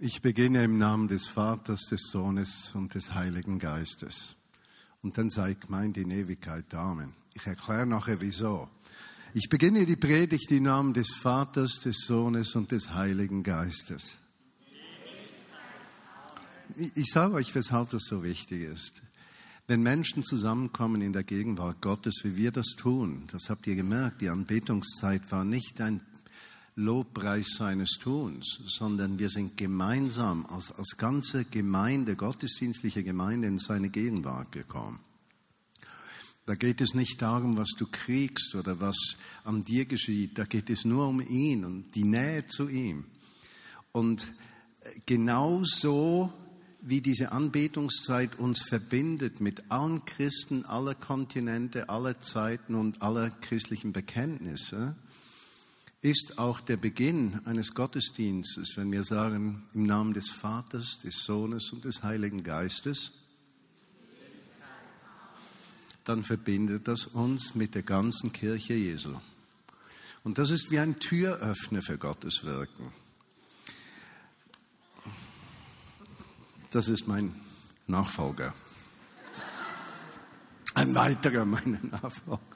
Ich beginne im Namen des Vaters, des Sohnes und des Heiligen Geistes. Und dann sei gemeint in Ewigkeit. Amen. Ich erkläre nachher wieso. Ich beginne die Predigt im Namen des Vaters, des Sohnes und des Heiligen Geistes. Ich sage euch, weshalb das so wichtig ist. Wenn Menschen zusammenkommen in der Gegenwart Gottes, wie wir das tun, das habt ihr gemerkt, die Anbetungszeit war nicht ein Lobpreis seines Tuns, sondern wir sind gemeinsam als, als ganze Gemeinde, gottesdienstliche Gemeinde in seine Gegenwart gekommen. Da geht es nicht darum, was du kriegst oder was an dir geschieht. Da geht es nur um ihn und die Nähe zu ihm. Und genauso wie diese Anbetungszeit uns verbindet mit allen Christen aller Kontinente, aller Zeiten und aller christlichen Bekenntnisse, ist auch der Beginn eines Gottesdienstes, wenn wir sagen, im Namen des Vaters, des Sohnes und des Heiligen Geistes, dann verbindet das uns mit der ganzen Kirche Jesu. Und das ist wie ein Türöffner für Gottes Wirken. Das ist mein Nachfolger. Ein weiterer meiner Nachfolger.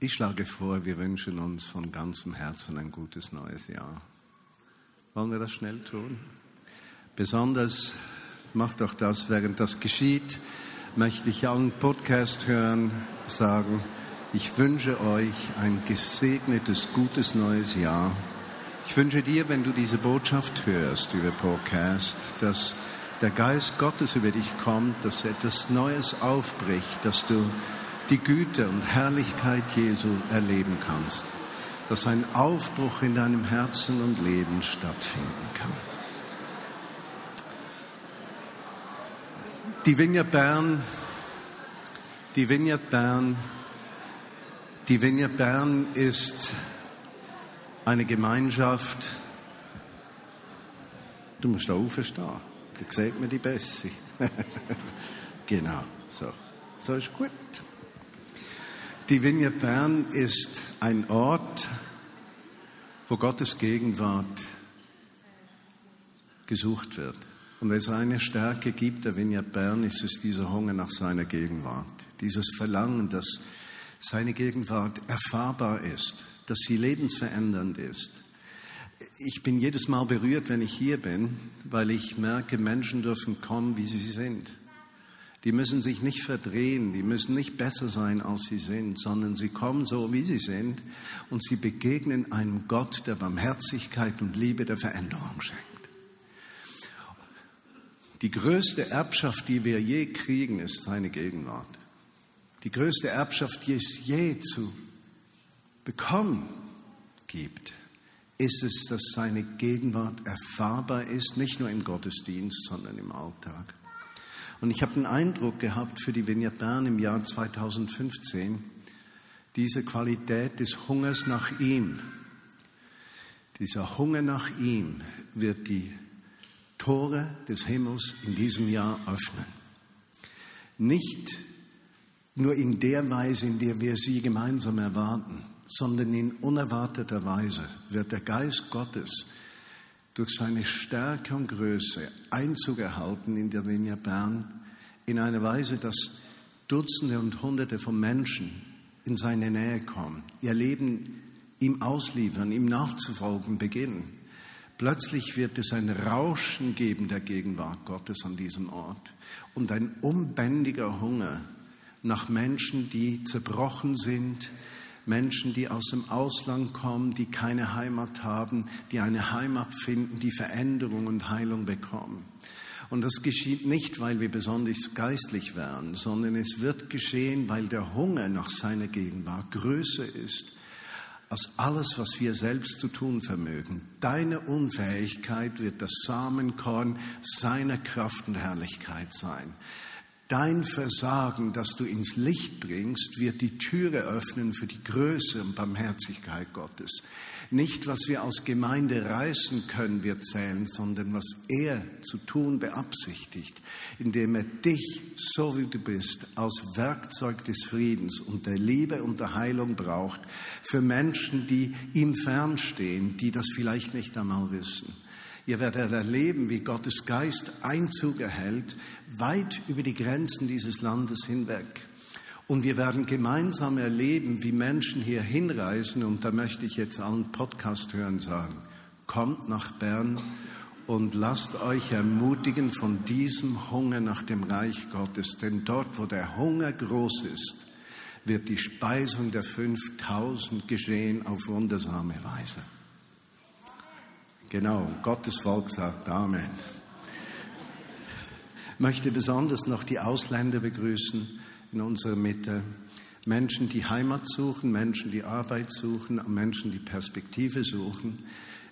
Ich schlage vor, wir wünschen uns von ganzem Herzen ein gutes neues Jahr. Wollen wir das schnell tun? Besonders macht auch das, während das geschieht, möchte ich allen Podcast hören sagen, ich wünsche euch ein gesegnetes, gutes neues Jahr. Ich wünsche dir, wenn du diese Botschaft hörst über Podcast, dass der Geist Gottes über dich kommt, dass etwas Neues aufbricht, dass du die Güte und Herrlichkeit Jesu erleben kannst, dass ein Aufbruch in deinem Herzen und Leben stattfinden kann. Die Vineyard Bern, die Vineyard Bern, die Vineyard Bern ist eine Gemeinschaft. Du musst da aufstehen, da sieht man die besser. genau, so. So ist gut. Die Vineyard Bern ist ein Ort, wo Gottes Gegenwart gesucht wird. Und wenn es eine Stärke gibt der Vineyard Bern, ist es dieser Hunger nach seiner Gegenwart. Dieses Verlangen, dass seine Gegenwart erfahrbar ist, dass sie lebensverändernd ist. Ich bin jedes Mal berührt, wenn ich hier bin, weil ich merke, Menschen dürfen kommen, wie sie sind. Die müssen sich nicht verdrehen, die müssen nicht besser sein, als sie sind, sondern sie kommen so, wie sie sind und sie begegnen einem Gott, der Barmherzigkeit und Liebe der Veränderung schenkt. Die größte Erbschaft, die wir je kriegen, ist seine Gegenwart. Die größte Erbschaft, die es je zu bekommen gibt, ist es, dass seine Gegenwart erfahrbar ist, nicht nur im Gottesdienst, sondern im Alltag. Und ich habe den Eindruck gehabt für die Vineyard Bern im Jahr 2015, diese Qualität des Hungers nach ihm, dieser Hunger nach ihm wird die Tore des Himmels in diesem Jahr öffnen. Nicht nur in der Weise, in der wir sie gemeinsam erwarten, sondern in unerwarteter Weise wird der Geist Gottes durch seine Stärke und Größe Einzug erhalten in der Vinja Bern in einer Weise, dass Dutzende und Hunderte von Menschen in seine Nähe kommen, ihr Leben ihm ausliefern, ihm nachzufolgen beginnen. Plötzlich wird es ein Rauschen geben der Gegenwart Gottes an diesem Ort und ein unbändiger Hunger nach Menschen, die zerbrochen sind, Menschen, die aus dem Ausland kommen, die keine Heimat haben, die eine Heimat finden, die Veränderung und Heilung bekommen. Und das geschieht nicht, weil wir besonders geistlich wären, sondern es wird geschehen, weil der Hunger nach seiner Gegenwart größer ist als alles, was wir selbst zu tun vermögen. Deine Unfähigkeit wird das Samenkorn seiner Kraft und Herrlichkeit sein Dein Versagen, das du ins Licht bringst, wird die Türe öffnen für die Größe und Barmherzigkeit Gottes. Nicht, was wir aus Gemeinde reißen können, wird zählen, sondern was er zu tun beabsichtigt, indem er dich, so wie du bist, als Werkzeug des Friedens und der Liebe und der Heilung braucht für Menschen, die ihm fernstehen, die das vielleicht nicht einmal wissen. Ihr werdet erleben, wie Gottes Geist Einzug erhält, weit über die Grenzen dieses Landes hinweg. Und wir werden gemeinsam erleben, wie Menschen hier hinreisen. Und da möchte ich jetzt allen Podcast hören sagen, kommt nach Bern und lasst euch ermutigen von diesem Hunger nach dem Reich Gottes. Denn dort, wo der Hunger groß ist, wird die Speisung der 5000 geschehen auf wundersame Weise. Genau, Gottes Volk sagt Amen. Ich möchte besonders noch die Ausländer begrüßen in unserer Mitte. Menschen, die Heimat suchen, Menschen, die Arbeit suchen, Menschen, die Perspektive suchen.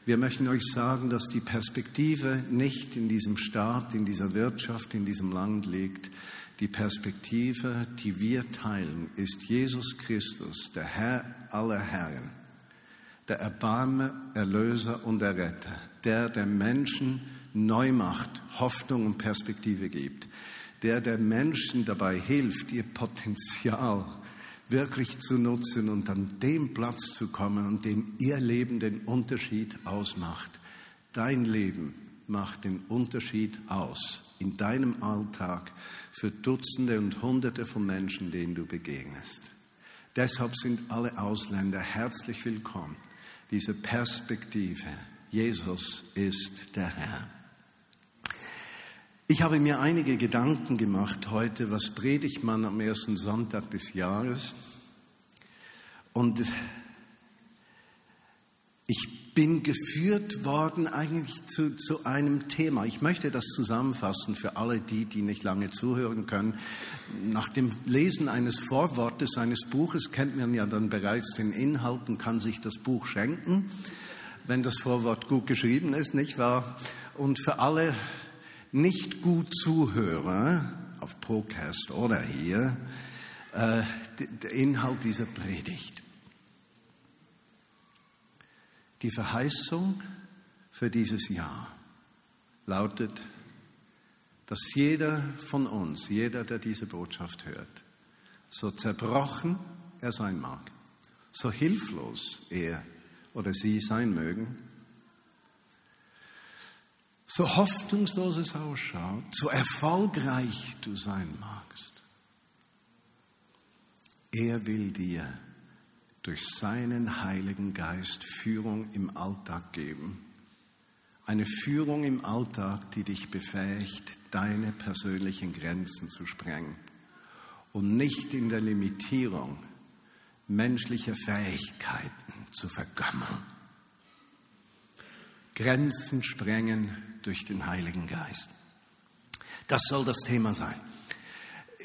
Wir möchten euch sagen, dass die Perspektive nicht in diesem Staat, in dieser Wirtschaft, in diesem Land liegt. Die Perspektive, die wir teilen, ist Jesus Christus, der Herr aller Herren der Erbarmer, Erlöser und Erretter, der der Menschen neu macht, Hoffnung und Perspektive gibt, der der Menschen dabei hilft, ihr Potenzial wirklich zu nutzen und an dem Platz zu kommen, an dem ihr Leben den Unterschied ausmacht. Dein Leben macht den Unterschied aus in deinem Alltag für Dutzende und Hunderte von Menschen, denen du begegnest. Deshalb sind alle Ausländer herzlich willkommen diese Perspektive. Jesus ist der Herr. Ich habe mir einige Gedanken gemacht heute, was predigt man am ersten Sonntag des Jahres. Und ich bin geführt worden eigentlich zu, zu einem Thema. Ich möchte das zusammenfassen für alle die, die nicht lange zuhören können. Nach dem Lesen eines Vorwortes eines Buches kennt man ja dann bereits den Inhalt und kann sich das Buch schenken, wenn das Vorwort gut geschrieben ist, nicht wahr? Und für alle nicht gut Zuhörer auf Podcast oder hier, äh, der Inhalt dieser Predigt. Die Verheißung für dieses Jahr lautet, dass jeder von uns, jeder, der diese Botschaft hört, so zerbrochen er sein mag, so hilflos er oder sie sein mögen, so hoffnungslos es ausschaut, so erfolgreich du sein magst, er will dir durch seinen Heiligen Geist Führung im Alltag geben. Eine Führung im Alltag, die dich befähigt, deine persönlichen Grenzen zu sprengen und nicht in der Limitierung menschlicher Fähigkeiten zu vergammeln. Grenzen sprengen durch den Heiligen Geist. Das soll das Thema sein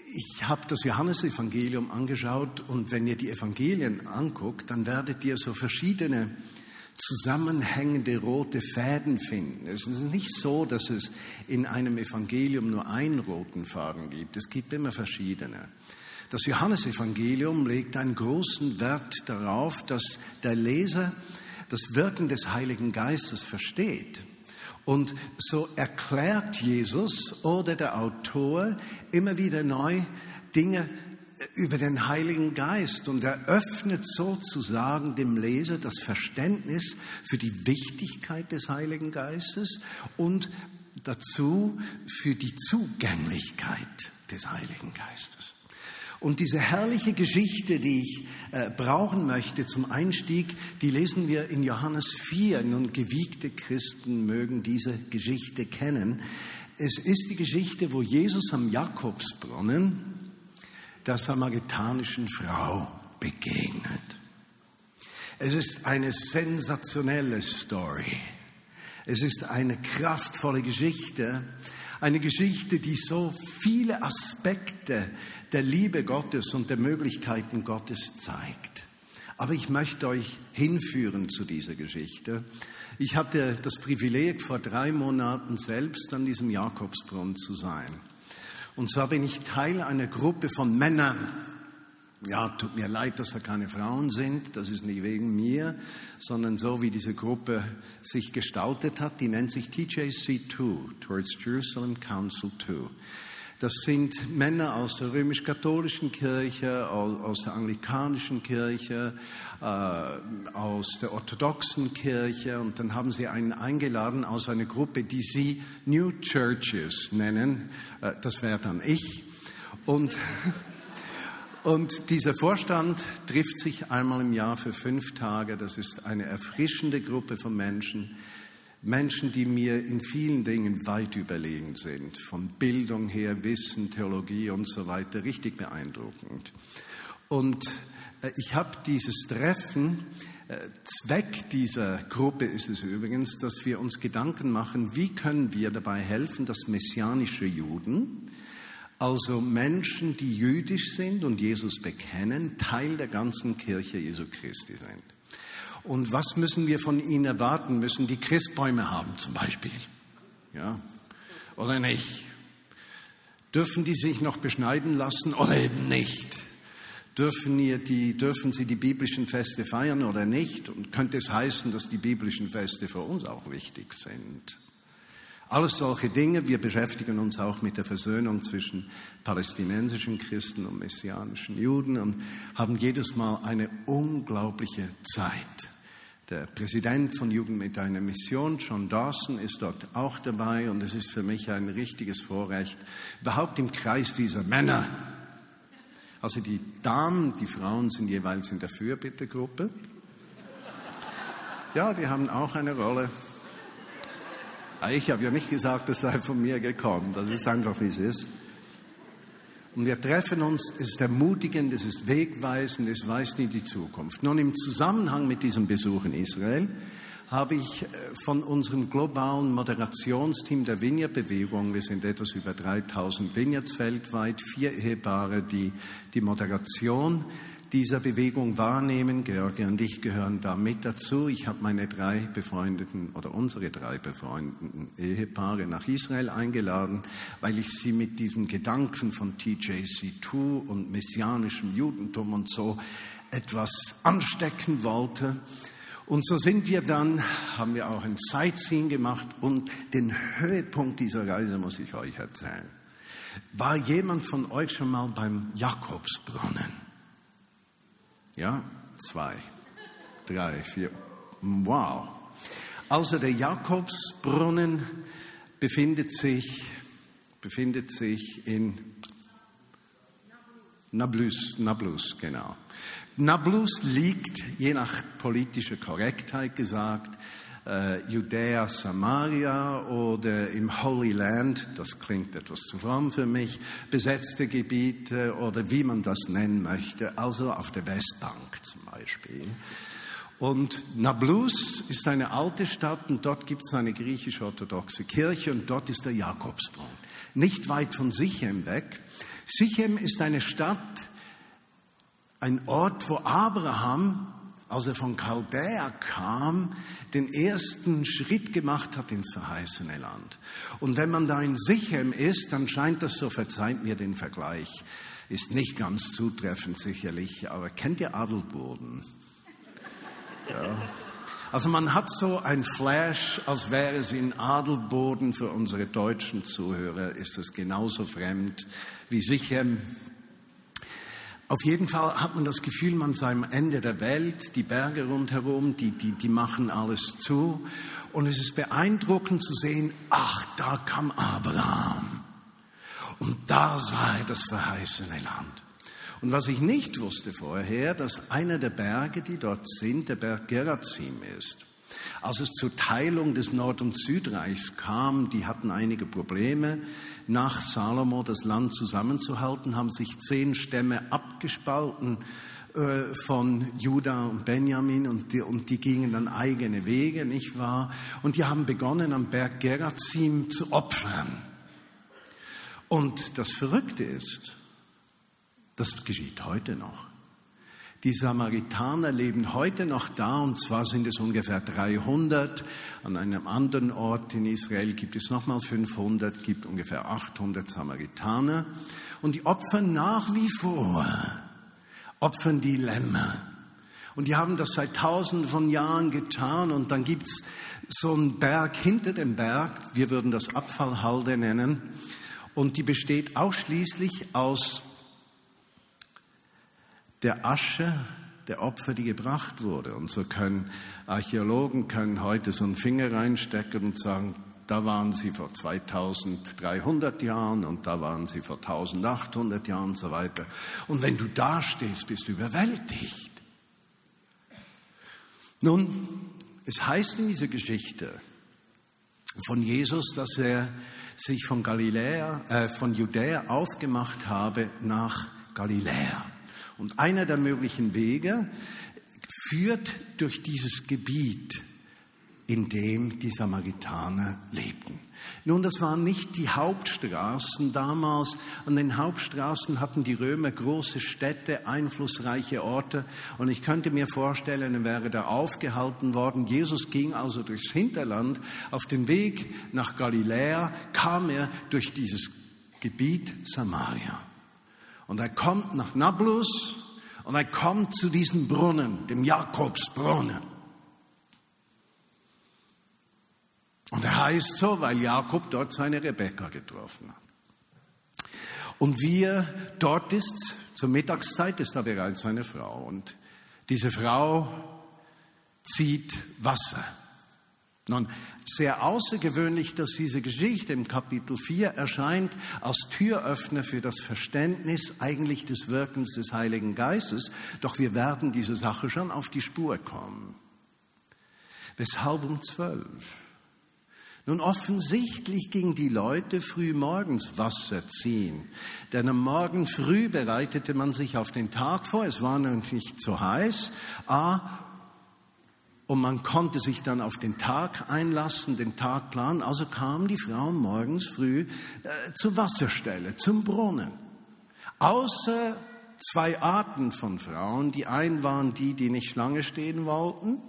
ich habe das Johannesevangelium angeschaut und wenn ihr die Evangelien anguckt, dann werdet ihr so verschiedene zusammenhängende rote Fäden finden. Es ist nicht so, dass es in einem Evangelium nur einen roten Faden gibt. Es gibt immer verschiedene. Das Johannesevangelium legt einen großen Wert darauf, dass der Leser das Wirken des Heiligen Geistes versteht. Und so erklärt Jesus oder der Autor immer wieder neu Dinge über den Heiligen Geist und eröffnet sozusagen dem Leser das Verständnis für die Wichtigkeit des Heiligen Geistes und dazu für die Zugänglichkeit des Heiligen Geistes. Und diese herrliche Geschichte, die ich äh, brauchen möchte zum Einstieg, die lesen wir in Johannes 4. Nun, gewiegte Christen mögen diese Geschichte kennen. Es ist die Geschichte, wo Jesus am Jakobsbrunnen der samaritanischen Frau begegnet. Es ist eine sensationelle Story. Es ist eine kraftvolle Geschichte, eine Geschichte, die so viele Aspekte der Liebe Gottes und der Möglichkeiten Gottes zeigt. Aber ich möchte euch hinführen zu dieser Geschichte. Ich hatte das Privileg, vor drei Monaten selbst an diesem Jakobsbrunnen zu sein. Und zwar bin ich Teil einer Gruppe von Männern. Ja, tut mir leid, dass wir keine Frauen sind. Das ist nicht wegen mir, sondern so, wie diese Gruppe sich gestaltet hat. Die nennt sich TJC2, Towards Jerusalem Council 2. Das sind Männer aus der römisch-katholischen Kirche, aus der anglikanischen Kirche, äh, aus der orthodoxen Kirche und dann haben sie einen eingeladen aus einer Gruppe, die sie New Churches nennen. Äh, das wäre dann ich. Und, und dieser Vorstand trifft sich einmal im Jahr für fünf Tage. Das ist eine erfrischende Gruppe von Menschen Menschen, die mir in vielen Dingen weit überlegen sind, von Bildung her, Wissen, Theologie und so weiter, richtig beeindruckend. Und äh, ich habe dieses Treffen, äh, Zweck dieser Gruppe ist es übrigens, dass wir uns Gedanken machen, wie können wir dabei helfen, dass messianische Juden, also Menschen, die jüdisch sind und Jesus bekennen, Teil der ganzen Kirche Jesu Christi sind. Und was müssen wir von ihnen erwarten? Müssen die Christbäume haben zum Beispiel? Ja? Oder nicht? Dürfen die sich noch beschneiden lassen oder eben nicht? Dürfen, die, dürfen sie die biblischen Feste feiern oder nicht? Und könnte es heißen, dass die biblischen Feste für uns auch wichtig sind? Alles solche Dinge. Wir beschäftigen uns auch mit der Versöhnung zwischen palästinensischen Christen und messianischen Juden und haben jedes Mal eine unglaubliche Zeit. Der Präsident von Jugend mit einer Mission, John Dawson, ist dort auch dabei und es ist für mich ein richtiges Vorrecht, überhaupt im Kreis dieser Männer. Also die Damen, die Frauen sind jeweils in der Fürbittegruppe. Ja, die haben auch eine Rolle. Ah, ich habe ja nicht gesagt, das sei von mir gekommen. Das ist einfach, wie es ist. Und wir treffen uns, es ist ermutigend, es ist wegweisend, es weist in die Zukunft. Nun, im Zusammenhang mit diesem Besuch in Israel habe ich äh, von unserem globalen Moderationsteam der Vineyard-Bewegung, wir sind etwas über 3000 Vineyards weltweit, vier Ehepaare, die die Moderation dieser Bewegung wahrnehmen. George und ich gehören da mit dazu. Ich habe meine drei befreundeten oder unsere drei befreundeten Ehepaare nach Israel eingeladen, weil ich sie mit diesem Gedanken von TJC2 und messianischem Judentum und so etwas anstecken wollte. Und so sind wir dann, haben wir auch ein Sightseeing gemacht und den Höhepunkt dieser Reise muss ich euch erzählen. War jemand von euch schon mal beim Jakobsbrunnen? Ja, zwei, drei, vier. Wow. Also der Jakobsbrunnen befindet sich, befindet sich in Nablus, Nablus, genau. Nablus liegt, je nach politischer Korrektheit gesagt, äh, Judäa, Samaria oder im Holy Land, das klingt etwas zu fromm für mich, besetzte Gebiete oder wie man das nennen möchte, also auf der Westbank zum Beispiel. Und Nablus ist eine alte Stadt und dort gibt es eine griechisch-orthodoxe Kirche und dort ist der Jakobsbrunnen. Nicht weit von Sichem weg. Sichem ist eine Stadt, ein Ort, wo Abraham als er von Chaldea kam, den ersten Schritt gemacht hat ins verheißene Land. Und wenn man da in Sichem ist, dann scheint das so, verzeiht mir den Vergleich, ist nicht ganz zutreffend sicherlich, aber kennt ihr Adelboden? Ja. Also man hat so ein Flash, als wäre es in Adelboden. Für unsere deutschen Zuhörer ist es genauso fremd wie Sichem auf jeden Fall hat man das Gefühl, man sei am Ende der Welt, die Berge rundherum, die, die, die machen alles zu. Und es ist beeindruckend zu sehen, ach, da kam Abraham. Und da sei das verheißene Land. Und was ich nicht wusste vorher, dass einer der Berge, die dort sind, der Berg Gerazim ist. Als es zur Teilung des Nord- und Südreichs kam, die hatten einige Probleme nach Salomo das Land zusammenzuhalten, haben sich zehn Stämme abgespalten äh, von Juda und Benjamin und die, und die gingen dann eigene Wege, nicht wahr? Und die haben begonnen, am Berg Gerazim zu opfern. Und das Verrückte ist, das geschieht heute noch. Die Samaritaner leben heute noch da und zwar sind es ungefähr 300. An einem anderen Ort in Israel gibt es nochmal 500, gibt ungefähr 800 Samaritaner. Und die opfern nach wie vor, opfern die Lämmer. Und die haben das seit tausenden von Jahren getan und dann gibt's so einen Berg hinter dem Berg, wir würden das Abfallhalde nennen, und die besteht ausschließlich aus der Asche der Opfer, die gebracht wurde. Und so können Archäologen können heute so einen Finger reinstecken und sagen, da waren sie vor 2300 Jahren und da waren sie vor 1800 Jahren und so weiter. Und wenn du da stehst, bist du überwältigt. Nun, es heißt in dieser Geschichte von Jesus, dass er sich von Galiläa, äh, von Judäa aufgemacht habe nach Galiläa. Und einer der möglichen Wege führt durch dieses Gebiet, in dem die Samaritaner lebten. Nun, das waren nicht die Hauptstraßen damals. An den Hauptstraßen hatten die Römer große Städte, einflussreiche Orte. Und ich könnte mir vorstellen, er wäre da aufgehalten worden. Jesus ging also durchs Hinterland. Auf dem Weg nach Galiläa kam er durch dieses Gebiet Samaria. Und er kommt nach Nablus und er kommt zu diesem Brunnen, dem Jakobsbrunnen. Und er heißt so, weil Jakob dort seine Rebekka getroffen hat. Und wie er dort ist, zur Mittagszeit ist da bereits eine Frau. Und diese Frau zieht Wasser. Nun, sehr außergewöhnlich, dass diese Geschichte im Kapitel 4 erscheint als Türöffner für das Verständnis eigentlich des Wirkens des Heiligen Geistes. Doch wir werden diese Sache schon auf die Spur kommen. Weshalb um zwölf? Nun, offensichtlich ging die Leute früh morgens Wasser ziehen. Denn am Morgen früh bereitete man sich auf den Tag vor. Es war noch nicht so heiß. A, und man konnte sich dann auf den Tag einlassen, den Tag planen. Also kamen die Frauen morgens früh äh, zur Wasserstelle, zum Brunnen. Außer zwei Arten von Frauen. Die einen waren die, die nicht Schlange stehen wollten.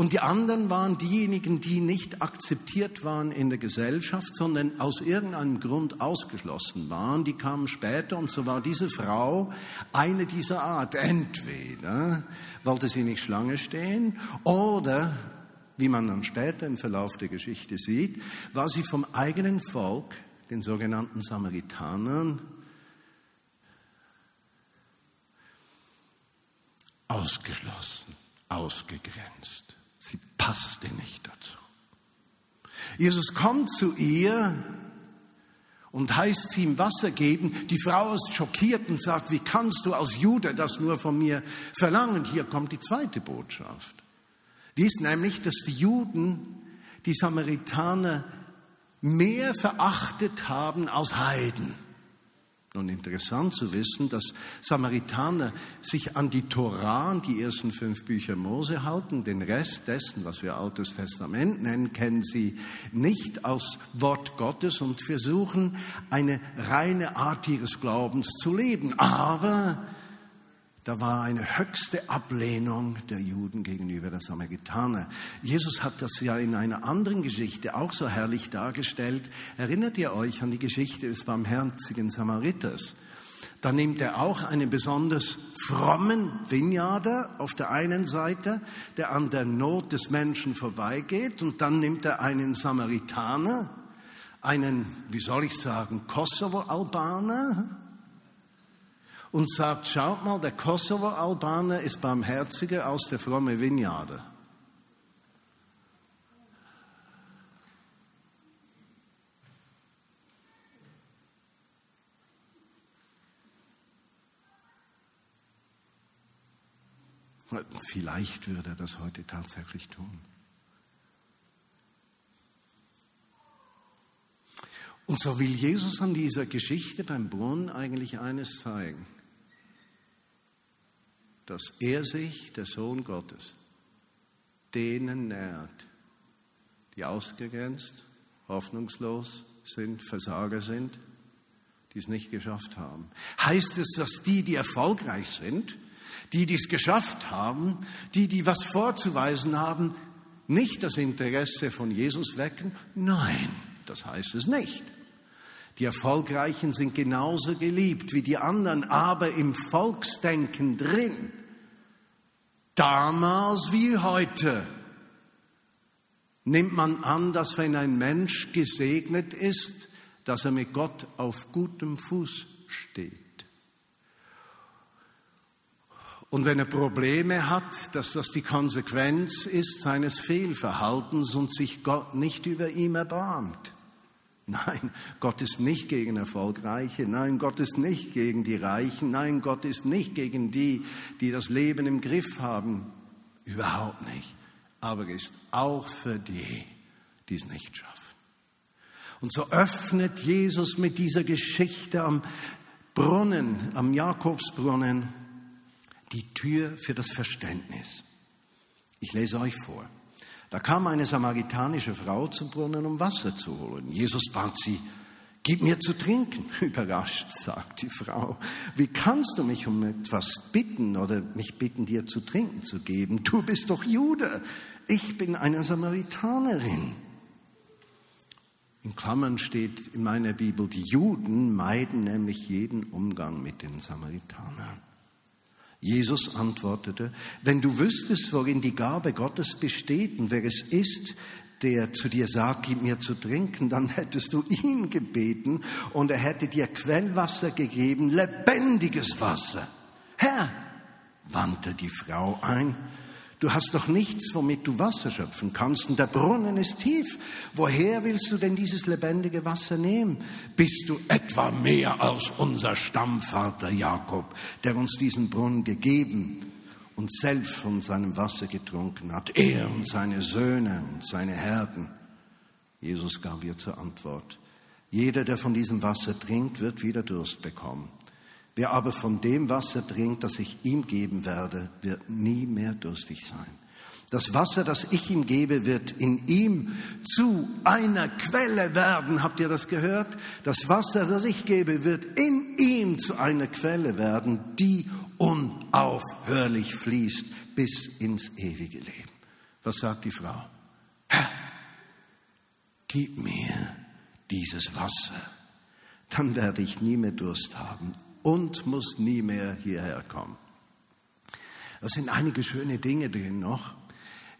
Und die anderen waren diejenigen, die nicht akzeptiert waren in der Gesellschaft, sondern aus irgendeinem Grund ausgeschlossen waren. Die kamen später und so war diese Frau eine dieser Art. Entweder wollte sie nicht Schlange stehen oder, wie man dann später im Verlauf der Geschichte sieht, war sie vom eigenen Volk, den sogenannten Samaritanern, ausgeschlossen, ausgegrenzt. Sie passte nicht dazu. Jesus kommt zu ihr und heißt sie ihm Wasser geben. Die Frau ist schockiert und sagt, wie kannst du als Jude das nur von mir verlangen? Hier kommt die zweite Botschaft. Die ist nämlich, dass die Juden die Samaritaner mehr verachtet haben als Heiden. Nun interessant zu wissen, dass Samaritaner sich an die Torah, die ersten fünf Bücher Mose halten. Den Rest dessen, was wir Altes Testament nennen, kennen sie nicht aus Wort Gottes und versuchen, eine reine Art ihres Glaubens zu leben. Aber da war eine höchste Ablehnung der Juden gegenüber der Samaritaner. Jesus hat das ja in einer anderen Geschichte auch so herrlich dargestellt. Erinnert ihr euch an die Geschichte des barmherzigen Samariters? Da nimmt er auch einen besonders frommen Vineyarder auf der einen Seite, der an der Not des Menschen vorbeigeht, und dann nimmt er einen Samaritaner, einen, wie soll ich sagen, Kosovo-Albaner, und sagt, schaut mal, der Kosovo-Albaner ist barmherziger als der fromme Vineyarder. Vielleicht würde er das heute tatsächlich tun. Und so will Jesus an dieser Geschichte beim Brunnen eigentlich eines zeigen dass er sich, der Sohn Gottes, denen nähert, die ausgegrenzt, hoffnungslos sind, Versager sind, die es nicht geschafft haben. Heißt es, dass die, die erfolgreich sind, Die, die es geschafft haben, die, die was vorzuweisen haben, nicht das Interesse von Jesus wecken? Nein, das heißt es nicht. Die Erfolgreichen sind genauso geliebt wie die anderen, aber im Volksdenken drin. Damals wie heute nimmt man an, dass wenn ein Mensch gesegnet ist, dass er mit Gott auf gutem Fuß steht. Und wenn er Probleme hat, dass das die Konsequenz ist seines Fehlverhaltens und sich Gott nicht über ihm erbarmt. Nein, Gott ist nicht gegen Erfolgreiche. Nein, Gott ist nicht gegen die Reichen. Nein, Gott ist nicht gegen die, die das Leben im Griff haben. Überhaupt nicht. Aber er ist auch für die, die es nicht schaffen. Und so öffnet Jesus mit dieser Geschichte am Brunnen, am Jakobsbrunnen, die Tür für das Verständnis. Ich lese euch vor. Da kam eine samaritanische Frau zum Brunnen, um Wasser zu holen. Jesus bat sie, gib mir zu trinken. Überrascht sagt die Frau, wie kannst du mich um etwas bitten oder mich bitten, dir zu trinken zu geben? Du bist doch Jude. Ich bin eine Samaritanerin. In Klammern steht in meiner Bibel, die Juden meiden nämlich jeden Umgang mit den Samaritanern. Jesus antwortete, wenn du wüsstest, worin die Gabe Gottes besteht und wer es ist, der zu dir sagt, gib mir zu trinken, dann hättest du ihn gebeten und er hätte dir Quellwasser gegeben, lebendiges Wasser. Herr, wandte die Frau ein, Du hast doch nichts, womit du Wasser schöpfen kannst, und der Brunnen ist tief. Woher willst du denn dieses lebendige Wasser nehmen? Bist du etwa mehr als unser Stammvater Jakob, der uns diesen Brunnen gegeben und selbst von seinem Wasser getrunken hat, er und seine Söhne und seine Herden? Jesus gab ihr zur Antwort, jeder, der von diesem Wasser trinkt, wird wieder Durst bekommen. Wer aber von dem Wasser trinkt, das ich ihm geben werde, wird nie mehr durstig sein. Das Wasser, das ich ihm gebe, wird in ihm zu einer Quelle werden. Habt ihr das gehört? Das Wasser, das ich gebe, wird in ihm zu einer Quelle werden, die unaufhörlich fließt bis ins ewige Leben. Was sagt die Frau? Herr, gib mir dieses Wasser, dann werde ich nie mehr Durst haben und muss nie mehr hierher kommen. Das sind einige schöne Dinge drin noch.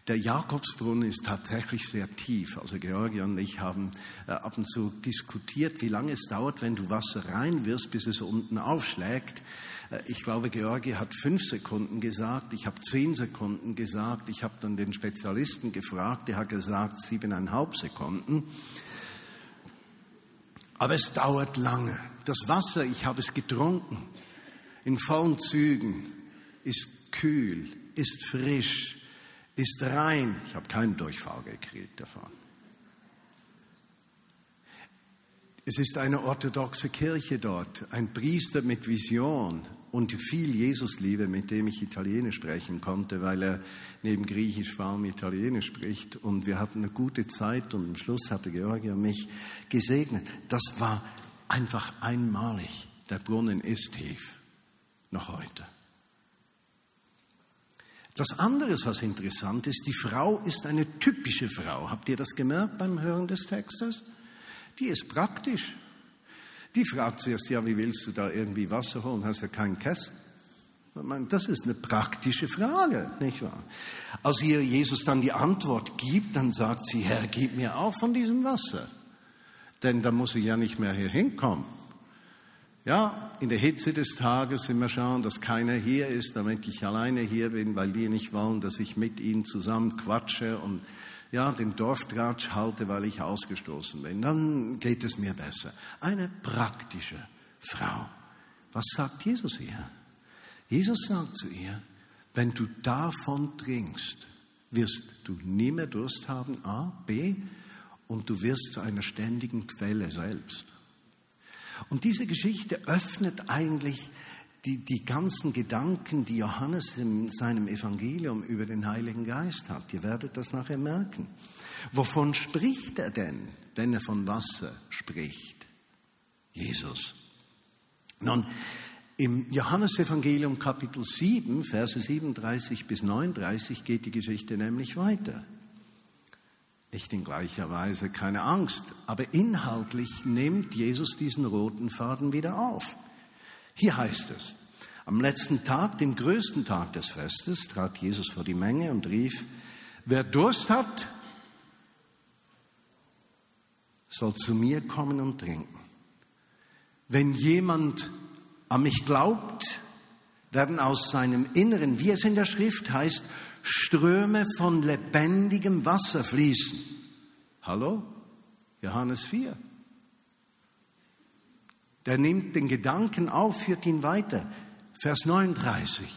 Der Jakobsbrunnen ist tatsächlich sehr tief. Also Georgi und ich haben äh, ab und zu diskutiert, wie lange es dauert, wenn du Wasser reinwirfst, bis es unten aufschlägt. Äh, ich glaube, Georgi hat fünf Sekunden gesagt, ich habe zehn Sekunden gesagt. Ich habe dann den Spezialisten gefragt, der hat gesagt siebeneinhalb Sekunden. Aber es dauert lange. Das Wasser, ich habe es getrunken, in vollen Zügen, ist kühl, ist frisch, ist rein. Ich habe keinen Durchfall gekriegt davon. Es ist eine orthodoxe Kirche dort, ein Priester mit Vision und viel Jesusliebe, mit dem ich Italienisch sprechen konnte, weil er neben Griechisch vor allem Italienisch spricht. Und wir hatten eine gute Zeit und am Schluss hatte Georgia mich gesegnet. Das war einfach einmalig. Der Brunnen ist tief, noch heute. Etwas anderes, was interessant ist, die Frau ist eine typische Frau. Habt ihr das gemerkt beim Hören des Textes? Die ist praktisch. Die fragt zuerst, ja, wie willst du da irgendwie Wasser holen? Hast ja keinen Kessel. Das ist eine praktische Frage, nicht wahr? Als ihr Jesus dann die Antwort gibt, dann sagt sie, Herr, gib mir auch von diesem Wasser. Denn da muss ich ja nicht mehr hier hinkommen. Ja, in der Hitze des Tages, wenn wir schauen, dass keiner hier ist, damit ich alleine hier bin, weil die nicht wollen, dass ich mit ihnen zusammen quatsche und ja, den Dorftratsch halte, weil ich ausgestoßen bin, dann geht es mir besser. Eine praktische Frau. Was sagt Jesus hier? Jesus sagt zu ihr, wenn du davon trinkst, wirst du nie mehr Durst haben, A, B, und du wirst zu einer ständigen Quelle selbst. Und diese Geschichte öffnet eigentlich die, die ganzen Gedanken, die Johannes in seinem Evangelium über den Heiligen Geist hat. Ihr werdet das nachher merken. Wovon spricht er denn, wenn er von Wasser spricht? Jesus. Nun, Im Johannesevangelium Kapitel 7, Verse 37 bis 39 geht die Geschichte nämlich weiter. Nicht in gleicher Weise, keine Angst, aber inhaltlich nimmt Jesus diesen roten Faden wieder auf. Hier heißt es, am letzten Tag, dem größten Tag des Festes, trat Jesus vor die Menge und rief, wer Durst hat, soll zu mir kommen und trinken. Wenn jemand an mich glaubt, werden aus seinem Inneren, wie es in der Schrift heißt, Ströme von lebendigem Wasser fließen. Hallo? Johannes 4. Der nimmt den Gedanken auf, führt ihn weiter. Vers 39.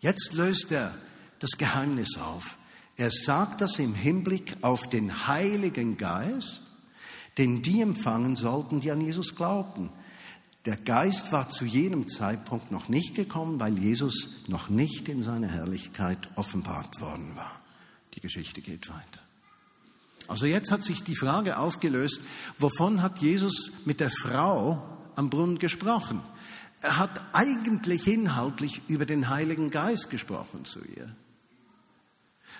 Jetzt löst er das Geheimnis auf. Er sagt das im Hinblick auf den Heiligen Geist, den die empfangen sollten, die an Jesus glaubten. Der Geist war zu jenem Zeitpunkt noch nicht gekommen, weil Jesus noch nicht in seiner Herrlichkeit offenbart worden war. Die Geschichte geht weiter. Also jetzt hat sich die Frage aufgelöst, wovon hat Jesus mit der Frau am Brunnen gesprochen? Er hat eigentlich inhaltlich über den Heiligen Geist gesprochen zu ihr.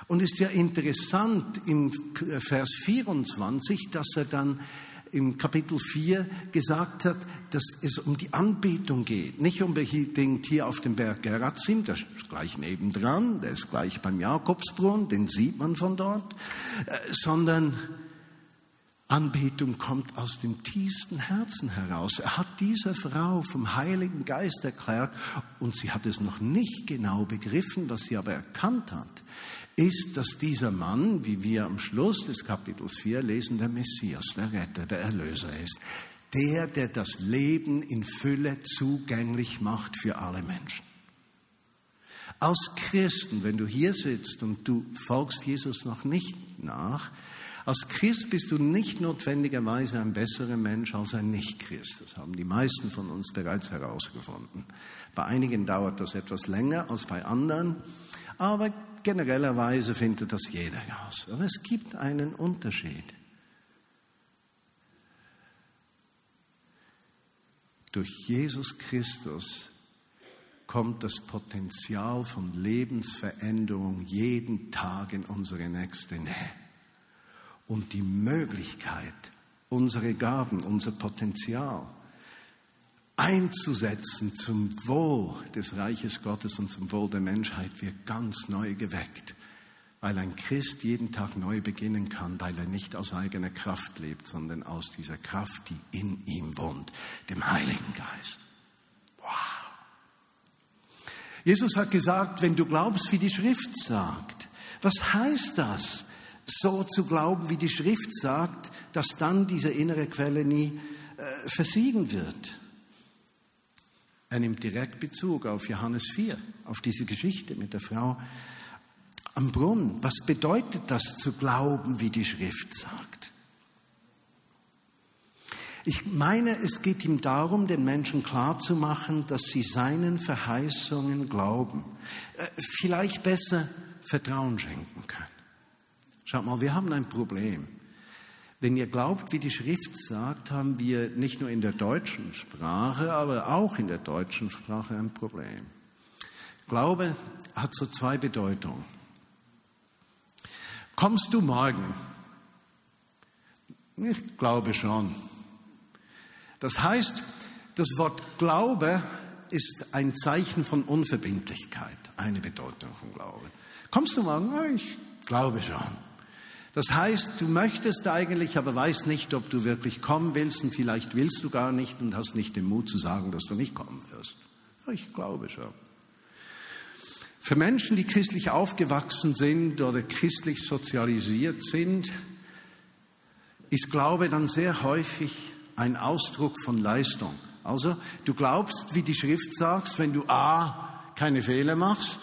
Und es ist ja interessant im Vers 24, dass er dann im Kapitel 4 gesagt hat, dass es um die Anbetung geht. Nicht unbedingt hier auf dem Berg Gerazim, der ist gleich nebendran, der ist gleich beim Jakobsbrunnen, den sieht man von dort, äh, sondern Anbetung kommt aus dem tiefsten Herzen heraus. Er hat dieser Frau vom Heiligen Geist erklärt und sie hat es noch nicht genau begriffen, was sie aber erkannt hat ist, dass dieser Mann, wie wir am Schluss des Kapitels 4 lesen, der Messias, der Retter, der Erlöser ist. Der, der das Leben in Fülle zugänglich macht für alle Menschen. Als Christen, wenn du hier sitzt und du folgst Jesus noch nicht nach, als Christ bist du nicht notwendigerweise ein besserer Mensch als ein Nicht-Christ. Das haben die meisten von uns bereits herausgefunden. Bei einigen dauert das etwas länger als bei anderen, aber generellerweise findet das jeder aus. Aber es gibt einen Unterschied. Durch Jesus Christus kommt das Potenzial von Lebensveränderung jeden Tag in unsere nächste Nähe. Und die Möglichkeit, unsere Gaben, unser Potenzial einzusetzen zum Wohl des Reiches Gottes und zum Wohl der Menschheit wird ganz neu geweckt, weil ein Christ jeden Tag neu beginnen kann, weil er nicht aus eigener Kraft lebt, sondern aus dieser Kraft, die in ihm wohnt, dem Heiligen Geist. Wow. Jesus hat gesagt, wenn du glaubst, wie die Schrift sagt, was heißt das, so zu glauben, wie die Schrift sagt, dass dann diese innere Quelle nie äh, versiegen wird? Er nimmt direkt Bezug auf Johannes 4, auf diese Geschichte mit der Frau am Brunnen. Was bedeutet das zu glauben, wie die Schrift sagt? Ich meine, es geht ihm darum, den Menschen klarzumachen, dass sie seinen Verheißungen glauben. Äh, vielleicht besser Vertrauen schenken können. Schaut mal, wir haben ein Problem. Wenn ihr glaubt, wie die Schrift sagt, haben wir nicht nur in der deutschen Sprache, aber auch in der deutschen Sprache ein Problem. Glaube hat so zwei Bedeutungen. Kommst du morgen? Ich glaube schon. Das heißt, das Wort Glaube ist ein Zeichen von Unverbindlichkeit, eine Bedeutung von Glaube. Kommst du morgen? Ich glaube schon. Das heißt, du möchtest eigentlich, aber weißt nicht, ob du wirklich kommen willst und vielleicht willst du gar nicht und hast nicht den Mut zu sagen, dass du nicht kommen wirst. Ich glaube schon. Für Menschen, die christlich aufgewachsen sind oder christlich sozialisiert sind, ist Glaube dann sehr häufig ein Ausdruck von Leistung. Also du glaubst, wie die Schrift sagt, wenn du A keine Fehler machst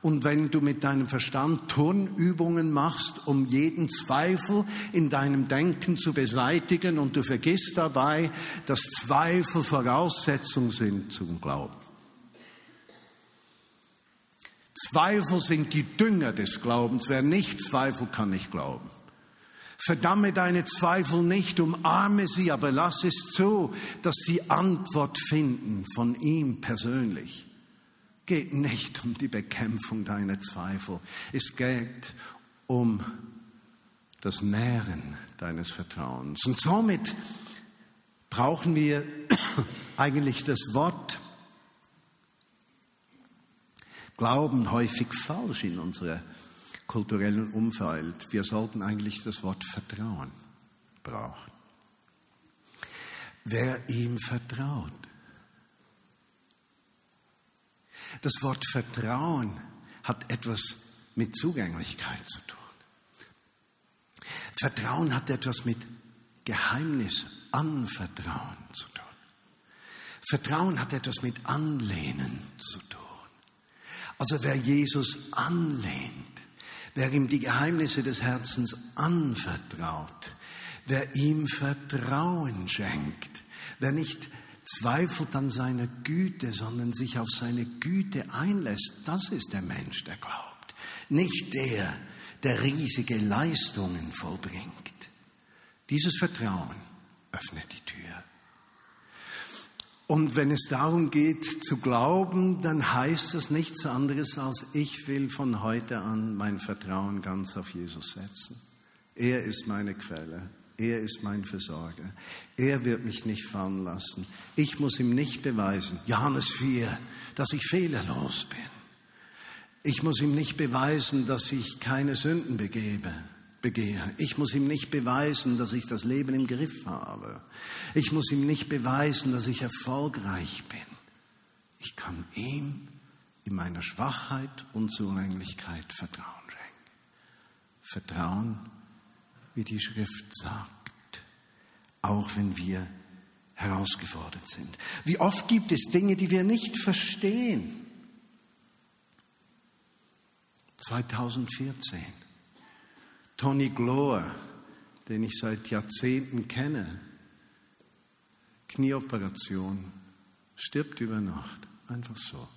und wenn du mit deinem Verstand Turnübungen machst, um jeden Zweifel in deinem Denken zu beseitigen und du vergisst dabei, dass Zweifel Voraussetzung sind zum Glauben. Zweifel sind die Dünger des Glaubens. Wer nicht zweifelt, kann nicht glauben. Verdamme deine Zweifel nicht, umarme sie, aber lass es zu, dass sie Antwort finden von ihm persönlich. Geht nicht um die Bekämpfung deiner Zweifel. Es geht um das Nähren deines Vertrauens. Und somit brauchen wir eigentlich das Wort Glauben häufig falsch in unserem kulturellen Umfeld. Wir sollten eigentlich das Wort Vertrauen brauchen. Wer ihm vertraut. Das Wort Vertrauen hat etwas mit Zugänglichkeit zu tun. Vertrauen hat etwas mit Geheimnis, Anvertrauen zu tun. Vertrauen hat etwas mit Anlehnen zu tun. Also wer Jesus anlehnt, wer ihm die Geheimnisse des Herzens anvertraut, wer ihm Vertrauen schenkt, wer nicht zweifelt an seiner Güte, sondern sich auf seine Güte einlässt, das ist der Mensch, der glaubt. Nicht der, der riesige Leistungen vollbringt. Dieses Vertrauen öffnet die Tür. Und wenn es darum geht zu glauben, dann heißt das nichts anderes als, ich will von heute an mein Vertrauen ganz auf Jesus setzen. Er ist meine Quelle. Er ist mein Versorger. Er wird mich nicht fallen lassen. Ich muss ihm nicht beweisen, Johannes 4, dass ich fehlerlos bin. Ich muss ihm nicht beweisen, dass ich keine Sünden begebe, begehe. Ich muss ihm nicht beweisen, dass ich das Leben im Griff habe. Ich muss ihm nicht beweisen, dass ich erfolgreich bin. Ich kann ihm in meiner Schwachheit und Zulänglichkeit Vertrauen schenken. Vertrauen, wie die Schrift sagt, auch wenn wir herausgefordert sind. Wie oft gibt es Dinge, die wir nicht verstehen? 2014. Tony Glower, den ich seit Jahrzehnten kenne, Knieoperation, stirbt über Nacht, einfach so.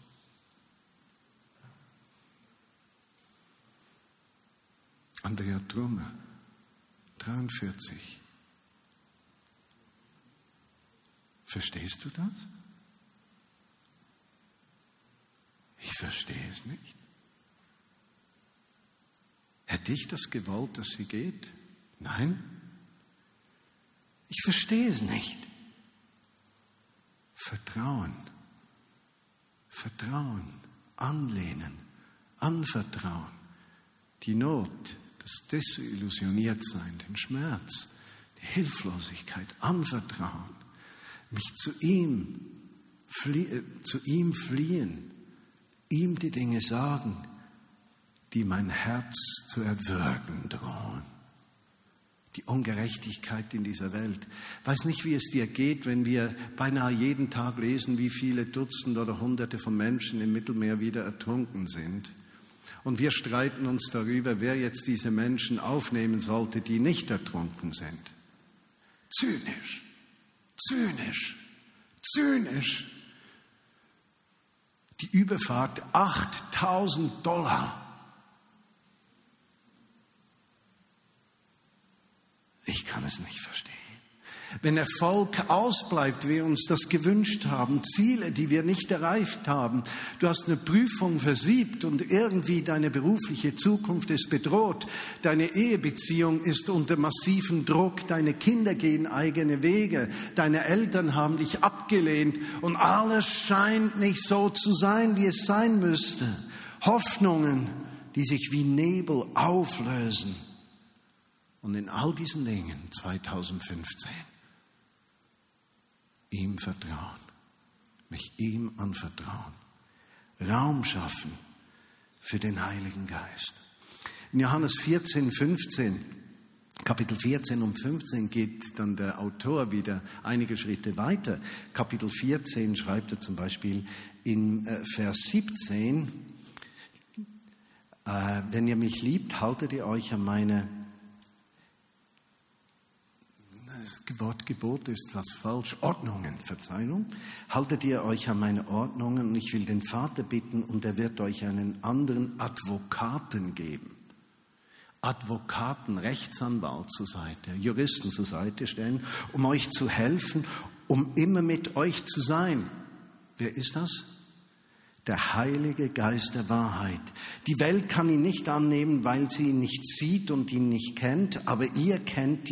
Andrea Trumme, 43. Verstehst du das? Ich verstehe es nicht. Hätte ich das gewollt, dass sie geht? Nein. Ich verstehe es nicht. Vertrauen, Vertrauen, anlehnen, anvertrauen, die Not, das Desillusioniertsein, den Schmerz, die Hilflosigkeit, anvertrauen, mich zu ihm, flie zu ihm fliehen, ihm die Dinge sagen, die mein Herz zu erwürgen drohen. Die Ungerechtigkeit in dieser Welt. Weiß nicht, wie es dir geht, wenn wir beinahe jeden Tag lesen, wie viele Dutzend oder Hunderte von Menschen im Mittelmeer wieder ertrunken sind. Und wir streiten uns darüber, wer jetzt diese Menschen aufnehmen sollte, die nicht ertrunken sind. Zynisch, zynisch, zynisch. Die Überfahrt 8000 Dollar. Ich kann es nicht verstehen. Wenn Erfolg ausbleibt, wir uns das gewünscht haben, Ziele, die wir nicht erreicht haben, du hast eine Prüfung versiebt und irgendwie deine berufliche Zukunft ist bedroht, deine Ehebeziehung ist unter massivem Druck, deine Kinder gehen eigene Wege, deine Eltern haben dich abgelehnt und alles scheint nicht so zu sein, wie es sein müsste. Hoffnungen, die sich wie Nebel auflösen und in all diesen Dingen 2015 ihm vertrauen, mich ihm anvertrauen, Raum schaffen für den Heiligen Geist. In Johannes 14, 15, Kapitel 14 und 15 geht dann der Autor wieder einige Schritte weiter. Kapitel 14 schreibt er zum Beispiel in äh, Vers 17, äh, wenn ihr mich liebt, haltet ihr euch an meine das Wort Gebot ist was falsch. Ordnungen, Verzeihung. Haltet ihr euch an meine Ordnungen und ich will den Vater bitten und er wird euch einen anderen Advokaten geben. Advokaten, Rechtsanwalt zur Seite, Juristen zur Seite stellen, um euch zu helfen, um immer mit euch zu sein. Wer ist das? Der Heilige Geist der Wahrheit. Die Welt kann ihn nicht annehmen, weil sie ihn nicht sieht und ihn nicht kennt, aber ihr kennt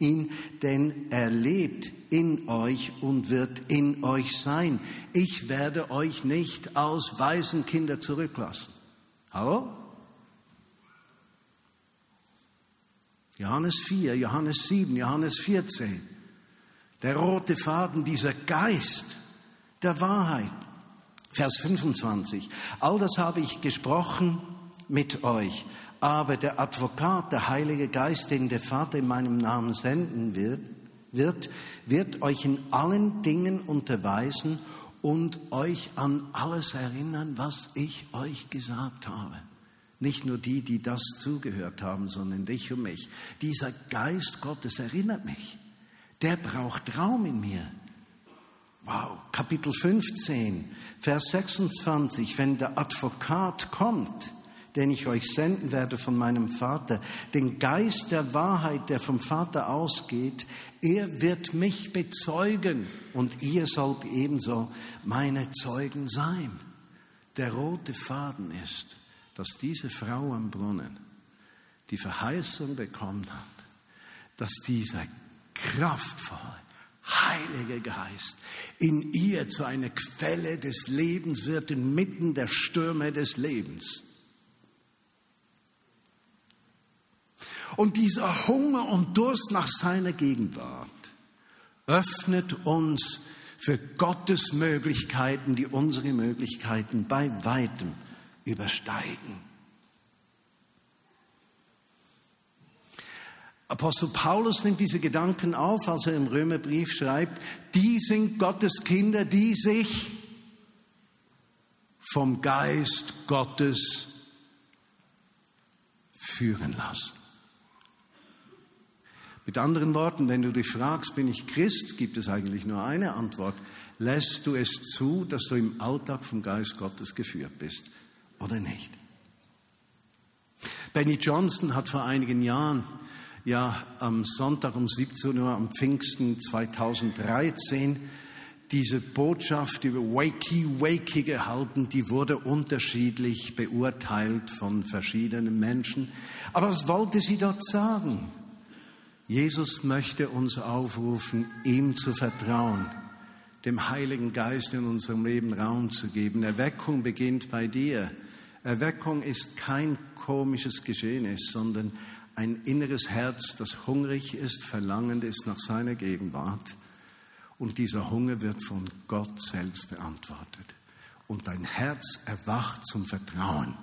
ihn, denn er lebt in euch und wird in euch sein. Ich werde euch nicht aus Waisenkinder zurücklassen. Hallo? Johannes 4, Johannes 7, Johannes 14. Der rote Faden, dieser Geist der Wahrheit. Vers 25. All das habe ich gesprochen mit euch, aber der Advokat, der Heilige Geist, den der Vater in meinem Namen senden wird, wird, wird euch in allen Dingen unterweisen und euch an alles erinnern, was ich euch gesagt habe. Nicht nur die, die das zugehört haben, sondern dich und mich. Dieser Geist Gottes erinnert mich. Der braucht Raum in mir. Wow, Kapitel 15, Vers 26, wenn der Advokat kommt, den ich euch senden werde von meinem Vater, den Geist der Wahrheit, der vom Vater ausgeht, er wird mich bezeugen und ihr sollt ebenso meine Zeugen sein. Der rote Faden ist, dass diese Frau am Brunnen die Verheißung bekommen hat, dass dieser kraftvolle, heilige Geist in ihr zu einer Quelle des Lebens wird inmitten der Stürme des Lebens. Und dieser Hunger und Durst nach seiner Gegenwart öffnet uns für Gottes Möglichkeiten, die unsere Möglichkeiten bei weitem übersteigen. Apostel Paulus nimmt diese Gedanken auf, als er im Römerbrief schreibt, die sind Gottes Kinder, die sich vom Geist Gottes führen lassen. Mit anderen Worten, wenn du dich fragst, bin ich Christ, gibt es eigentlich nur eine Antwort. Lässt du es zu, dass du im Alltag vom Geist Gottes geführt bist oder nicht? Benny Johnson hat vor einigen Jahren, ja am Sonntag um 17 Uhr am Pfingsten 2013, diese Botschaft über Wakey Wakey gehalten, die wurde unterschiedlich beurteilt von verschiedenen Menschen. Aber was wollte sie dort sagen? Jesus möchte uns aufrufen, ihm zu vertrauen, dem Heiligen Geist in unserem Leben Raum zu geben. Erweckung beginnt bei dir. Erweckung ist kein komisches Geschehnis, sondern ein inneres Herz, das hungrig ist, verlangend ist nach seiner Gegenwart. Und dieser Hunger wird von Gott selbst beantwortet. Und dein Herz erwacht zum Vertrauen.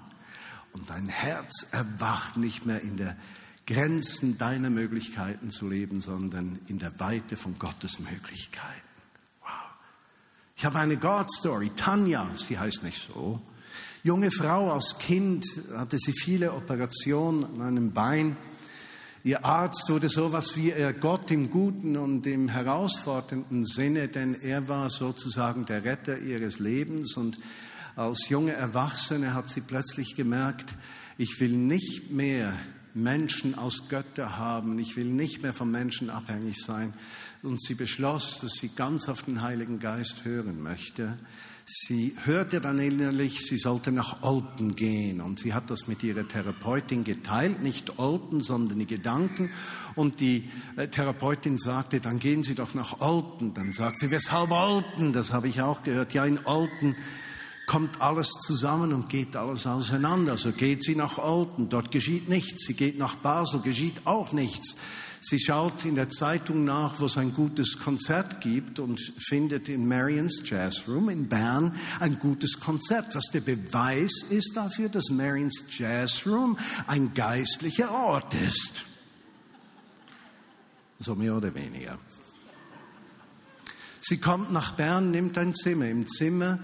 Und dein Herz erwacht nicht mehr in der Grenzen deiner Möglichkeiten zu leben, sondern in der Weite von Gottes Möglichkeiten. Wow. Ich habe eine God-Story. Tanja, sie heißt nicht so. Junge Frau, als Kind hatte sie viele Operationen an einem Bein. Ihr Arzt wurde sowas wie er Gott im guten und im herausfordernden Sinne, denn er war sozusagen der Retter ihres Lebens. Und als junge Erwachsene hat sie plötzlich gemerkt, ich will nicht mehr Menschen als Götter haben. Ich will nicht mehr von Menschen abhängig sein. Und sie beschloss, dass sie ganz auf den Heiligen Geist hören möchte. Sie hörte dann innerlich, sie sollte nach Olten gehen. Und sie hat das mit ihrer Therapeutin geteilt, nicht Olten, sondern die Gedanken. Und die äh, Therapeutin sagte, dann gehen Sie doch nach Olten. Dann sagt sie, weshalb Olten? Das habe ich auch gehört. Ja, in Olten kommt alles zusammen und geht alles auseinander. So geht sie nach Olten, dort geschieht nichts. Sie geht nach Basel, geschieht auch nichts. Sie schaut in der Zeitung nach, wo es ein gutes Konzert gibt und findet in Marians Jazz Room in Bern ein gutes Konzert, was der Beweis ist dafür, dass Marians Jazz Room ein geistlicher Ort ist. So mehr oder weniger. Sie kommt nach Bern, nimmt ein Zimmer. Im Zimmer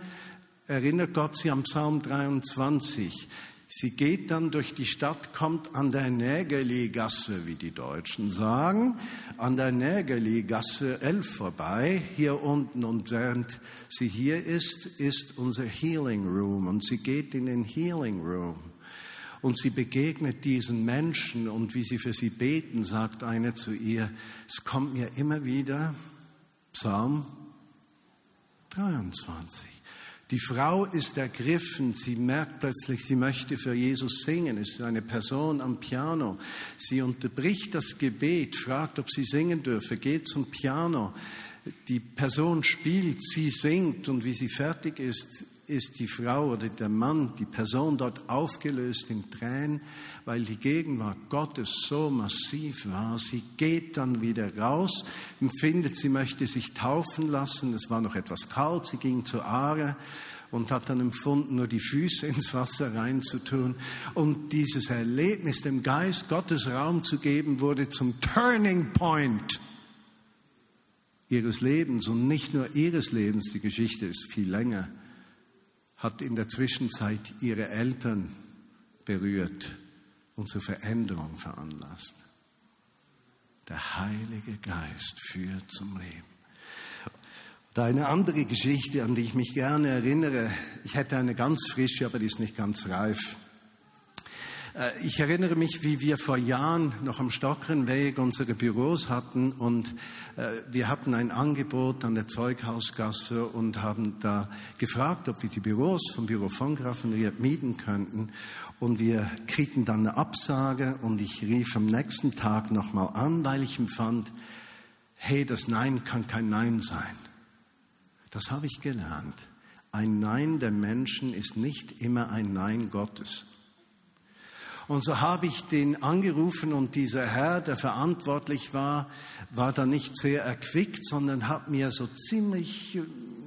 erinnert Gott sie am Psalm 23. Sie geht dann durch die Stadt, kommt an der Nägeli-Gasse, wie die Deutschen sagen, an der Nägeli-Gasse 11 vorbei, hier unten. Und während sie hier ist, ist unser Healing Room. Und sie geht in den Healing Room. Und sie begegnet diesen Menschen und wie sie für sie beten, sagt einer zu ihr, es kommt mir immer wieder, Psalm 23. Die Frau ist ergriffen, sie merkt plötzlich, sie möchte für Jesus singen, es ist eine Person am Piano. Sie unterbricht das Gebet, fragt, ob sie singen dürfe, geht zum Piano. Die Person spielt, sie singt und wie sie fertig ist, ist die Frau oder der Mann, die Person dort aufgelöst in Tränen, weil die Gegenwart Gottes so massiv war. Sie geht dann wieder raus, empfindet, sie möchte sich taufen lassen. Es war noch etwas kalt, sie ging zur Aare und hat dann empfunden, nur die Füße ins Wasser reinzutun. Und dieses Erlebnis, dem Geist Gottes Raum zu geben, wurde zum Turning Point ihres Lebens und nicht nur ihres Lebens, die Geschichte ist viel länger hat in der Zwischenzeit ihre Eltern berührt und zur Veränderung veranlasst. Der Heilige Geist führt zum Leben. Und eine andere Geschichte, an die ich mich gerne erinnere, ich hätte eine ganz frische, aber die ist nicht ganz reif. Äh, ich erinnere mich, wie wir vor Jahren noch am Stockernweg unsere Büros hatten und äh, wir hatten ein Angebot an der Zeughausgasse und haben da gefragt, ob wir die Büros vom Büro von Graffenried mieten könnten. Und wir kriegten dann eine Absage und ich rief am nächsten Tag nochmal an, weil ich empfand, hey, das Nein kann kein Nein sein. Das habe ich gelernt. Ein Nein der Menschen ist nicht immer ein Nein Gottes. Und so habe ich den angerufen und dieser Herr, der verantwortlich war, war da nicht sehr erquickt, sondern hat mir so ziemlich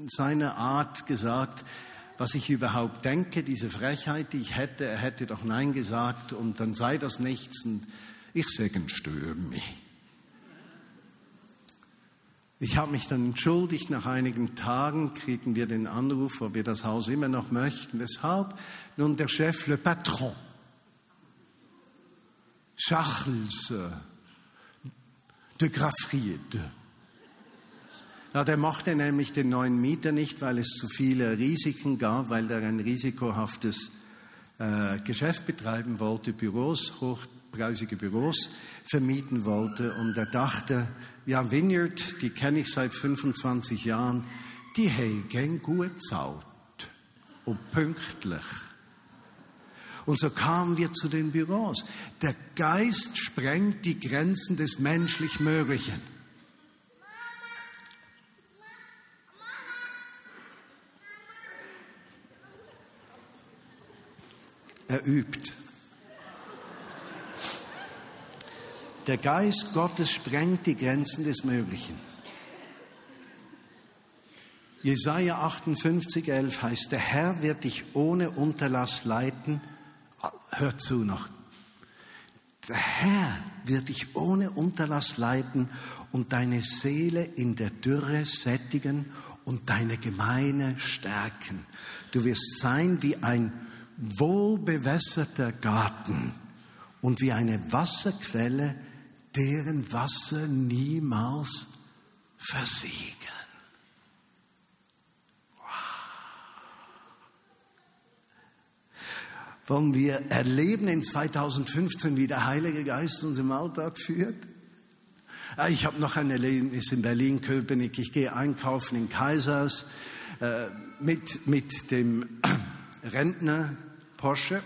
seine Art gesagt, was ich überhaupt denke, diese Frechheit, die ich hätte, er hätte doch Nein gesagt und dann sei das nichts und ich sage, störe mich. Ich habe mich dann entschuldigt, nach einigen Tagen kriegen wir den Anruf, ob wir das Haus immer noch möchten. Weshalb? Nun, der Chef, le Patron, Charles de Graffried. Ja, der mochte nämlich den neuen Mieter nicht, weil es zu viele Risiken gab, weil er ein risikohaftes äh, Geschäft betreiben wollte, Büros, hochpreisige Büros vermieten wollte. Und er dachte, ja, Vineyard, die kenne ich seit 25 Jahren, die hegen gut zahlt und pünktlich. Und so kamen wir zu den Büros. Der Geist sprengt die Grenzen des menschlich Möglichen. Er übt. Der Geist Gottes sprengt die Grenzen des Möglichen. Jesaja 58, 11 heißt, der Herr wird dich ohne Unterlass leiten hör zu noch. Der Herr wird dich ohne Unterlass leiten und deine Seele in der Dürre sättigen und deine Gemeine stärken. Du wirst sein wie ein wohlbewässerter Garten und wie eine Wasserquelle, deren Wasser niemals versiegen. Wollen wir erleben in 2015, wie der Heilige Geist uns im Alltag führt. Ah, ich habe noch ein Erlebnis in Berlin-Köpenick. Ich gehe einkaufen in Kaisers äh, mit, mit dem Rentner Porsche.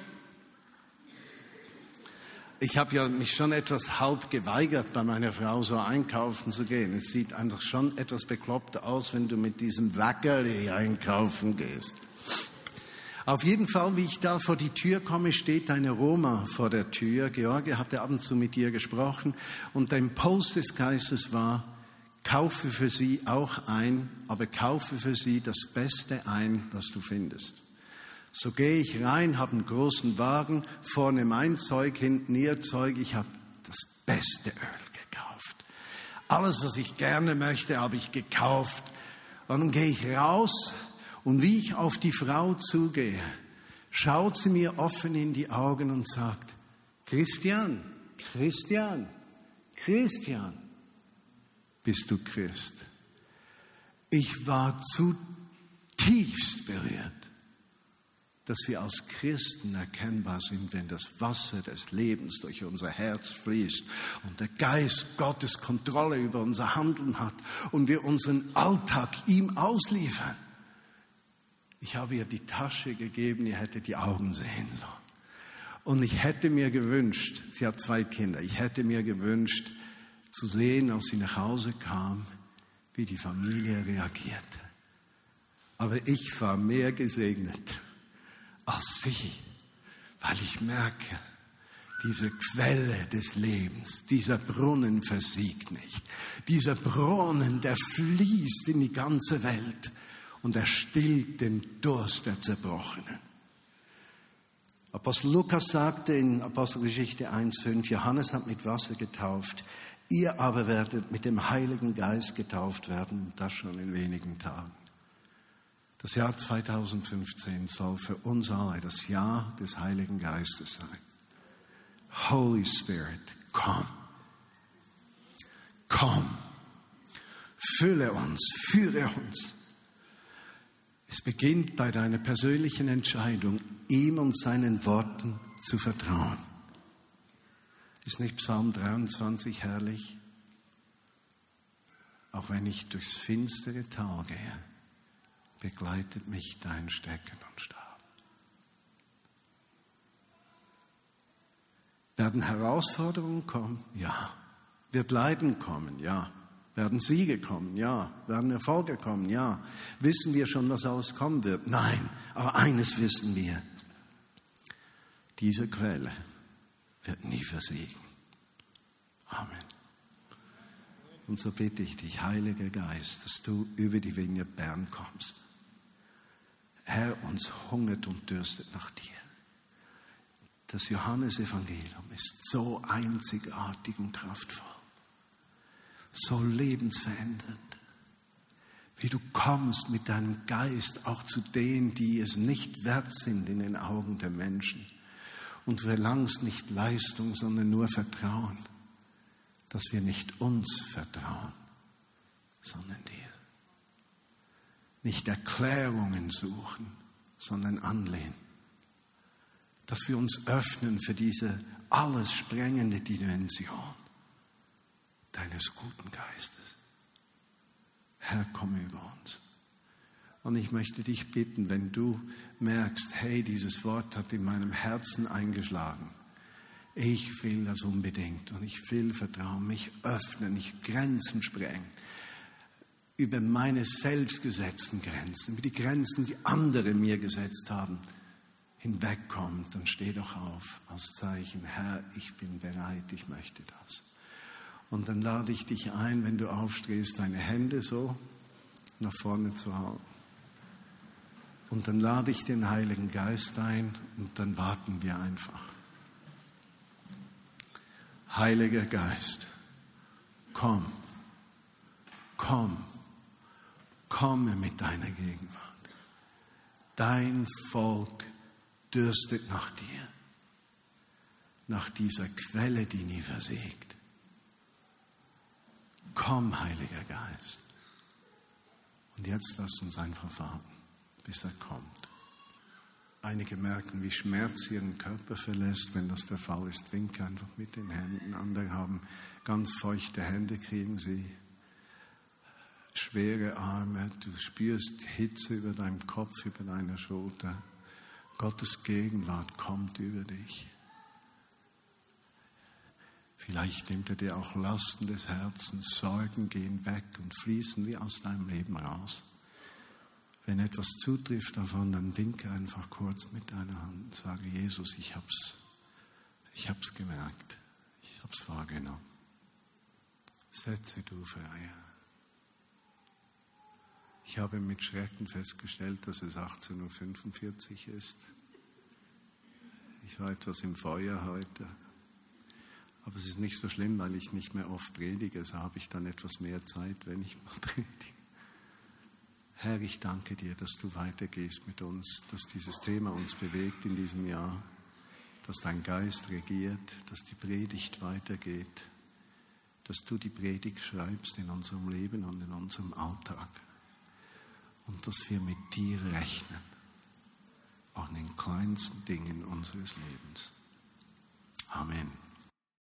Ich habe ja mich schon etwas halb geweigert, bei meiner Frau so einkaufen zu gehen. Es sieht einfach schon etwas bekloppt aus, wenn du mit diesem Wackerli einkaufen gehst. Auf jeden Fall, wie ich da vor die Tür komme, steht eine Roma vor der Tür. George hatte ab und zu mit ihr gesprochen und der Impuls des Geistes war, kaufe für sie auch ein, aber kaufe für sie das Beste ein, was du findest. So gehe ich rein, habe einen großen Wagen, vorne mein Zeug, hinten ihr Zeug. Ich habe das beste Öl gekauft. Alles, was ich gerne möchte, habe ich gekauft. Und dann gehe ich raus und wie ich auf die Frau zugehe, schaut sie mir offen in die Augen und sagt, Christian, Christian, Christian, bist du Christ? Ich war zutiefst berührt. dass wir als Christen erkennbar sind, wenn das Wasser des Lebens durch unser Herz fließt und der Geist Gottes Kontrolle über unser Handeln hat und wir unseren Alltag ihm ausliefern. Ich habe ihr die Tasche gegeben, ihr hättet die Augen sehen sollen. Und ich hätte mir gewünscht, sie hat zwei Kinder, ich hätte mir gewünscht zu sehen, als sie nach Hause kam, wie die Familie reagierte. Aber ich war mehr gesegnet als sie, weil ich merke, diese Quelle des Lebens, dieser Brunnen versiegt nicht. Dieser Brunnen, der fließt in die ganze Welt und er stillt den Durst der Zerbrochenen. Apostel Lukas sagte in Apostelgeschichte 1.5, Johannes hat mit Wasser getauft, ihr aber werdet mit dem Heiligen Geist getauft werden, das schon in wenigen Tagen. Das Jahr 2015 soll für uns alle das Jahr des Heiligen Geistes sein. Holy Spirit, komm. Komm. Fülle uns, führe uns. Es beginnt bei deiner persönlichen Entscheidung, ihm und seinen Worten zu vertrauen. Ist nicht Psalm 23 herrlich? Auch wenn ich durchs finstere Tal gehe, begleitet mich dein Stecken und Stab. Werden Herausforderungen kommen? Ja. Wird Leiden kommen? Ja. Werden Siege kommen? Ja. Werden Erfolge kommen? Ja. Wissen wir schon, was alles kommen wird? Nein. Aber eines wissen wir. Diese Quelle wird nie versiegen. Amen. Und so bitte ich dich, Heiliger Geist, dass du über die Vineyard Bern kommst Herr, uns hungert und dürstet nach dir. Das Johannesevangelium ist so einzigartig und kraftvoll, so lebensverändernd, wie du kommst mit deinem Geist auch zu denen, die es nicht wert sind in den Augen der Menschen. Und verlangst nicht Leistung, sondern nur Vertrauen, dass wir nicht uns vertrauen, sondern dir. Nicht Erklärungen suchen, sondern anlehnen. Dass wir uns öffnen für diese alles sprengende Dimension deines guten Geistes. Herr, komm über uns. Und ich möchte dich bitten, wenn du merkst, hey, dieses Wort hat in meinem Herzen eingeschlagen. Ich will das unbedingt und ich will Vertrauen, mich öffnen, mich Grenzen sprengen über meine selbstgesetzten Grenzen, über die Grenzen, die andere mir gesetzt haben, hinwegkommt, dann steh doch auf als Zeichen, Herr, ich bin bereit, ich möchte das. Und dann lade ich dich ein, wenn du aufstehst, deine Hände so nach vorne zu halten. Und dann lade ich den Heiligen Geist ein und dann warten wir einfach. Heiliger Geist, komm, komm komme mit deiner Gegenwart. Dein Volk dürstet nach dir, nach dieser Quelle, die nie versiegt. Komm, Heiliger Geist. Und jetzt lasst uns einfach warten, bis er kommt. Einige merken, wie Schmerz ihren Körper verlässt. Wenn das der Fall ist, winke einfach mit den Händen. Andere haben ganz feuchte Hände, kriegen sie schwere Arme, du spürst Hitze über deinem Kopf, über deiner Schulter. Gottes Gegenwart kommt über dich. Vielleicht nimmt er dir auch Lasten des Herzens, Sorgen gehen weg und fließen wie aus deinem Leben raus. Wenn etwas zutrifft davon, dann winke einfach kurz mit deiner Hand und sage, Jesus, ich hab's, ich hab's gemerkt, ich hab's wahrgenommen. Setze du für Eier. Ich habe mit Schrecken festgestellt, dass es 18.45 Uhr ist. Ich war etwas im Feuer heute. Aber es ist nicht so schlimm, weil ich nicht mehr oft predige. So habe ich dann etwas mehr Zeit, wenn ich mal predige. Herr, ich danke dir, dass du weitergehst mit uns, dass dieses Thema uns bewegt in diesem Jahr, dass dein Geist regiert, dass die Predigt weitergeht, dass du die Predigt schreibst in unserem Leben und in unserem Alltag und dass wir mit dir rechnen auch in den kleinsten Dingen unseres Lebens. Amen.